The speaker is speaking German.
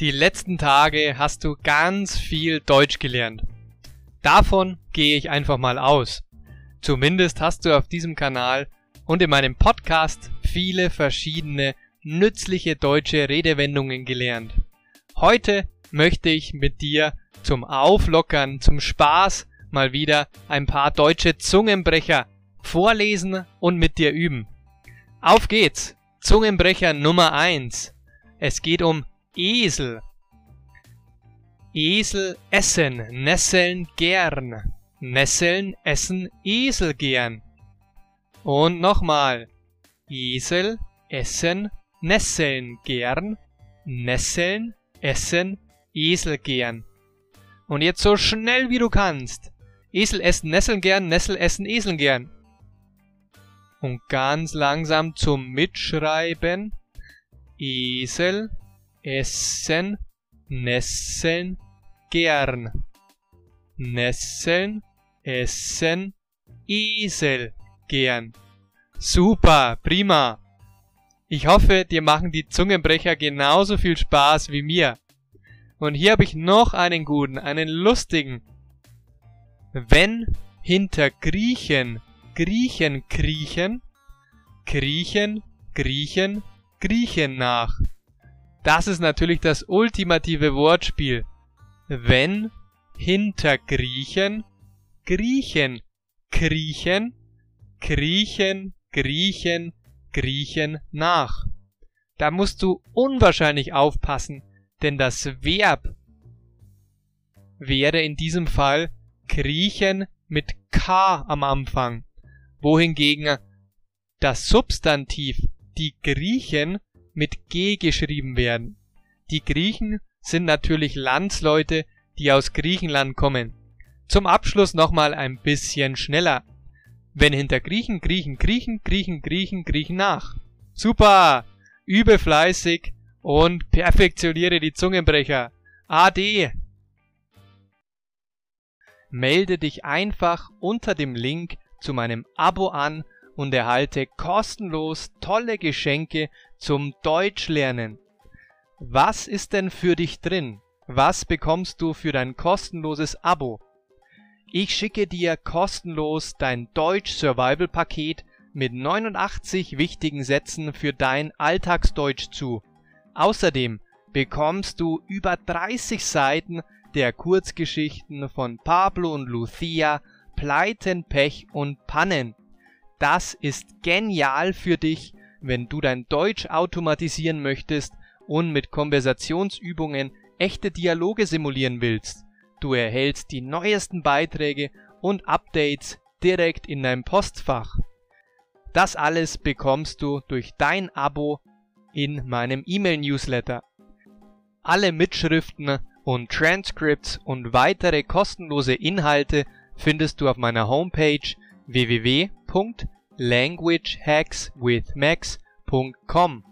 die letzten Tage hast du ganz viel Deutsch gelernt. Davon gehe ich einfach mal aus. Zumindest hast du auf diesem Kanal und in meinem Podcast viele verschiedene nützliche deutsche Redewendungen gelernt. Heute möchte ich mit dir zum Auflockern, zum Spaß mal wieder ein paar deutsche Zungenbrecher vorlesen und mit dir üben. Auf geht's! Zungenbrecher Nummer 1. Es geht um Esel. Esel essen, nesseln gern. Nesseln essen Esel gern. Und nochmal. Esel essen, nesseln gern. Nesseln essen Esel gern. Und jetzt so schnell wie du kannst. Esel essen Nesseln gern, Nessel essen Esel gern. Und ganz langsam zum Mitschreiben. Esel essen, nesseln, gern. Nesseln, essen, Esel, gern. Super, prima. Ich hoffe, dir machen die Zungenbrecher genauso viel Spaß wie mir. Und hier habe ich noch einen guten, einen lustigen. Wenn hinter Griechen Griechen kriechen, kriechen, griechen, griechen nach. Das ist natürlich das ultimative Wortspiel. Wenn hinter Griechen Griechen kriechen, kriechen, griechen, griechen nach. Da musst du unwahrscheinlich aufpassen, denn das Verb wäre in diesem Fall kriechen mit K am Anfang, wohingegen das Substantiv die Griechen mit G geschrieben werden. Die Griechen sind natürlich Landsleute, die aus Griechenland kommen. Zum Abschluss nochmal ein bisschen schneller. Wenn hinter Griechen, Griechen, Griechen, Griechen, Griechen, Griechen nach. Super! Übe fleißig und perfektioniere die Zungenbrecher. Ade! Melde dich einfach unter dem Link zu meinem Abo an und erhalte kostenlos tolle Geschenke zum Deutschlernen. Was ist denn für dich drin? Was bekommst du für dein kostenloses Abo? Ich schicke dir kostenlos dein Deutsch Survival Paket mit 89 wichtigen Sätzen für dein Alltagsdeutsch zu. Außerdem bekommst du über 30 Seiten der Kurzgeschichten von Pablo und Lucia, Pleiten, Pech und Pannen. Das ist genial für dich, wenn du dein Deutsch automatisieren möchtest und mit Konversationsübungen echte Dialoge simulieren willst. Du erhältst die neuesten Beiträge und Updates direkt in deinem Postfach. Das alles bekommst du durch dein Abo in meinem E-Mail-Newsletter. Alle Mitschriften und Transcripts und weitere kostenlose Inhalte findest du auf meiner Homepage www.languagehackswithmax.com